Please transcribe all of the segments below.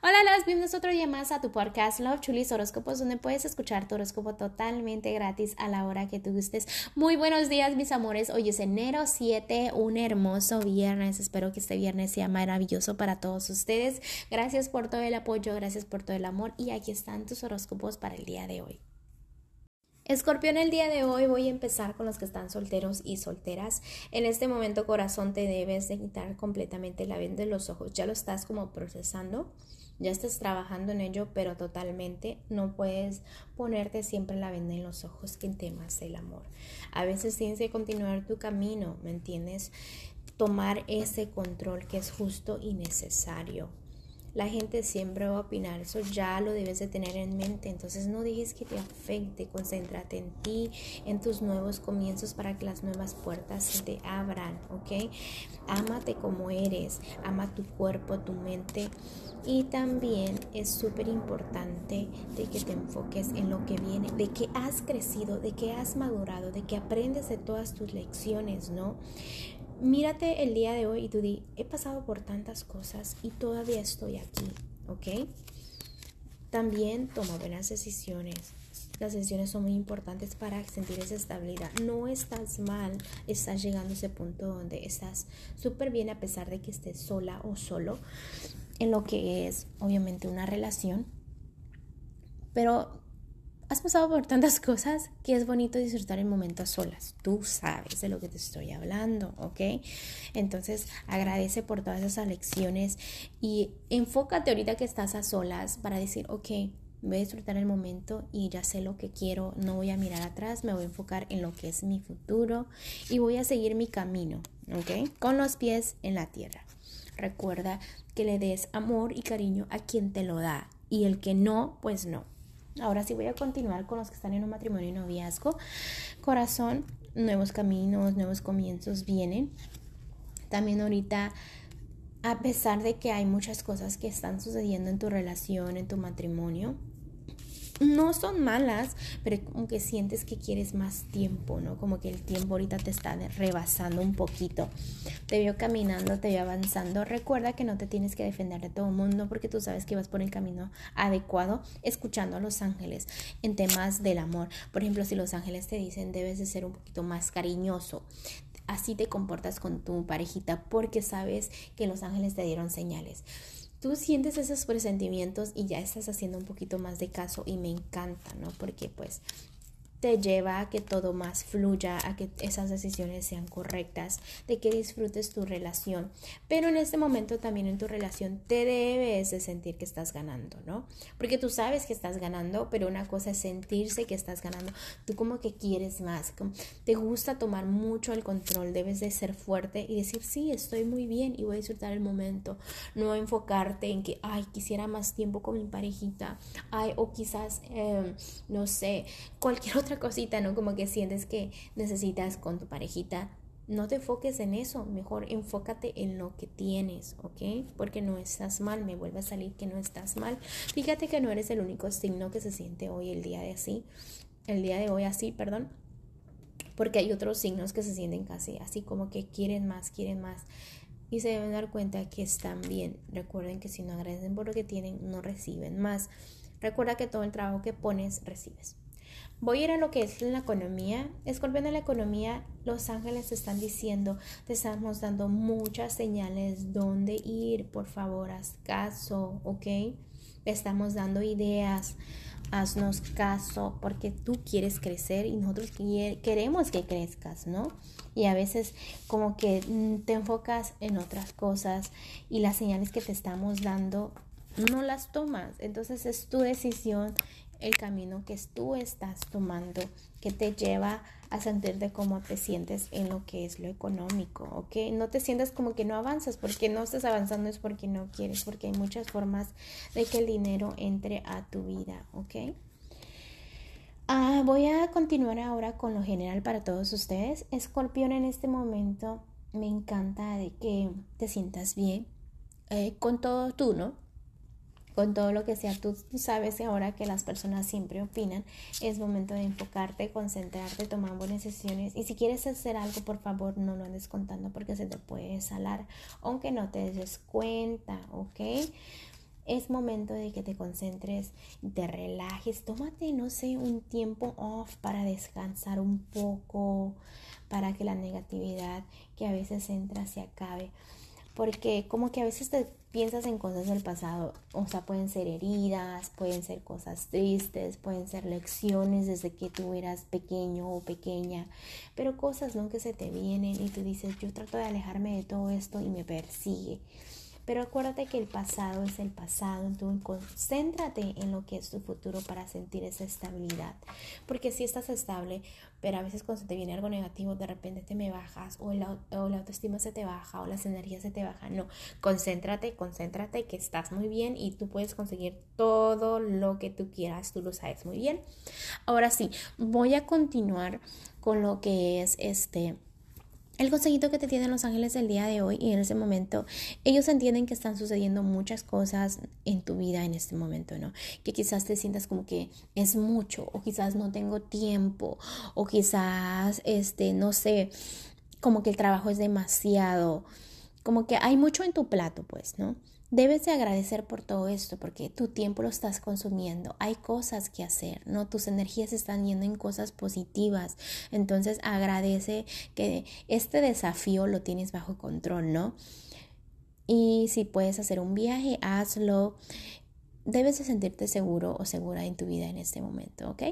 Hola, las bienvenidos otro día más a tu podcast Love Chulis Horóscopos, donde puedes escuchar tu horóscopo totalmente gratis a la hora que tú gustes. Muy buenos días, mis amores. Hoy es enero 7, un hermoso viernes. Espero que este viernes sea maravilloso para todos ustedes. Gracias por todo el apoyo, gracias por todo el amor y aquí están tus horóscopos para el día de hoy. Escorpión, el día de hoy voy a empezar con los que están solteros y solteras. En este momento, corazón, te debes de quitar completamente la venda de los ojos. Ya lo estás como procesando, ya estás trabajando en ello, pero totalmente no puedes ponerte siempre la venda en los ojos que temas del amor. A veces tienes que continuar tu camino, ¿me entiendes? Tomar ese control que es justo y necesario. La gente siempre va a opinar, eso ya lo debes de tener en mente, entonces no dejes que te afecte, concéntrate en ti, en tus nuevos comienzos para que las nuevas puertas se te abran, ¿ok? Ámate como eres, ama tu cuerpo, tu mente y también es súper importante de que te enfoques en lo que viene, de que has crecido, de que has madurado, de que aprendes de todas tus lecciones, ¿no? Mírate el día de hoy y tú di, he pasado por tantas cosas y todavía estoy aquí, ¿ok? También toma buenas decisiones. Las decisiones son muy importantes para sentir esa estabilidad. No estás mal, estás llegando a ese punto donde estás súper bien a pesar de que estés sola o solo en lo que es obviamente una relación. Pero has pasado por tantas cosas que es bonito disfrutar el momento a solas. Tú sabes de lo que te estoy hablando, ¿ok? Entonces agradece por todas esas lecciones y enfócate ahorita que estás a solas para decir, ok, voy a disfrutar el momento y ya sé lo que quiero, no voy a mirar atrás, me voy a enfocar en lo que es mi futuro y voy a seguir mi camino, ¿ok? Con los pies en la tierra. Recuerda que le des amor y cariño a quien te lo da y el que no, pues no. Ahora sí voy a continuar con los que están en un matrimonio y noviazgo. Corazón, nuevos caminos, nuevos comienzos vienen. También ahorita, a pesar de que hay muchas cosas que están sucediendo en tu relación, en tu matrimonio, no son malas, pero como que sientes que quieres más tiempo, ¿no? Como que el tiempo ahorita te está rebasando un poquito. Te veo caminando, te veo avanzando. Recuerda que no te tienes que defender de todo el mundo porque tú sabes que vas por el camino adecuado escuchando a los ángeles en temas del amor. Por ejemplo, si los ángeles te dicen debes de ser un poquito más cariñoso, así te comportas con tu parejita porque sabes que los ángeles te dieron señales tú sientes esos presentimientos y ya estás haciendo un poquito más de caso y me encanta, ¿no? Porque pues te lleva a que todo más fluya, a que esas decisiones sean correctas, de que disfrutes tu relación. Pero en este momento también en tu relación te debes de sentir que estás ganando, ¿no? Porque tú sabes que estás ganando, pero una cosa es sentirse que estás ganando. Tú como que quieres más, te gusta tomar mucho el control, debes de ser fuerte y decir, sí, estoy muy bien y voy a disfrutar el momento. No enfocarte en que, ay, quisiera más tiempo con mi parejita, ay, o quizás, em, no sé, cualquier otra cosita, ¿no? Como que sientes que necesitas con tu parejita. No te enfoques en eso, mejor enfócate en lo que tienes, ¿ok? Porque no estás mal, me vuelve a salir que no estás mal. Fíjate que no eres el único signo que se siente hoy el día de así, el día de hoy así, perdón, porque hay otros signos que se sienten casi así como que quieren más, quieren más y se deben dar cuenta que están bien. Recuerden que si no agradecen por lo que tienen, no reciben más. Recuerda que todo el trabajo que pones, recibes. Voy a ir a lo que es la economía. Escorpión de la economía, los ángeles están diciendo, te estamos dando muchas señales dónde ir, por favor, haz caso, ¿ok? estamos dando ideas, haznos caso, porque tú quieres crecer y nosotros queremos que crezcas, ¿no? Y a veces como que mm, te enfocas en otras cosas y las señales que te estamos dando no las tomas. Entonces es tu decisión el camino que tú estás tomando que te lleva a sentirte cómo te sientes en lo que es lo económico, ¿ok? No te sientas como que no avanzas, porque no estás avanzando es porque no quieres, porque hay muchas formas de que el dinero entre a tu vida, ¿ok? Ah, voy a continuar ahora con lo general para todos ustedes. Escorpión en este momento me encanta de que te sientas bien eh, con todo tú, ¿no? Con todo lo que sea. Tú, sabes ahora que las personas siempre opinan. Es momento de enfocarte, concentrarte, tomar buenas decisiones. Y si quieres hacer algo, por favor, no lo andes contando porque se te puede salar, aunque no te des cuenta, ¿ok? es momento de que te concentres, te relajes, tómate, no sé, un tiempo off para descansar un poco, para que la negatividad que a veces entra se acabe. Porque como que a veces te piensas en cosas del pasado, o sea, pueden ser heridas, pueden ser cosas tristes, pueden ser lecciones desde que tú eras pequeño o pequeña, pero cosas, ¿no? Que se te vienen y tú dices, yo trato de alejarme de todo esto y me persigue. Pero acuérdate que el pasado es el pasado, entonces concéntrate en lo que es tu futuro para sentir esa estabilidad. Porque si estás estable, pero a veces cuando se te viene algo negativo, de repente te me bajas o la, o la autoestima se te baja o las energías se te bajan. No, concéntrate, concéntrate que estás muy bien y tú puedes conseguir todo lo que tú quieras, tú lo sabes muy bien. Ahora sí, voy a continuar con lo que es este el consejito que te tienen los ángeles el día de hoy y en ese momento, ellos entienden que están sucediendo muchas cosas en tu vida en este momento, ¿no? Que quizás te sientas como que es mucho o quizás no tengo tiempo o quizás, este, no sé, como que el trabajo es demasiado, como que hay mucho en tu plato, pues, ¿no? Debes de agradecer por todo esto porque tu tiempo lo estás consumiendo. Hay cosas que hacer, ¿no? Tus energías están yendo en cosas positivas. Entonces agradece que este desafío lo tienes bajo control, ¿no? Y si puedes hacer un viaje, hazlo. Debes de sentirte seguro o segura en tu vida en este momento, ¿ok?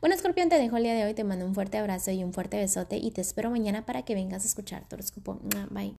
Bueno, Escorpión, te dejo el día de hoy. Te mando un fuerte abrazo y un fuerte besote y te espero mañana para que vengas a escuchar tu horóscopo. Bye.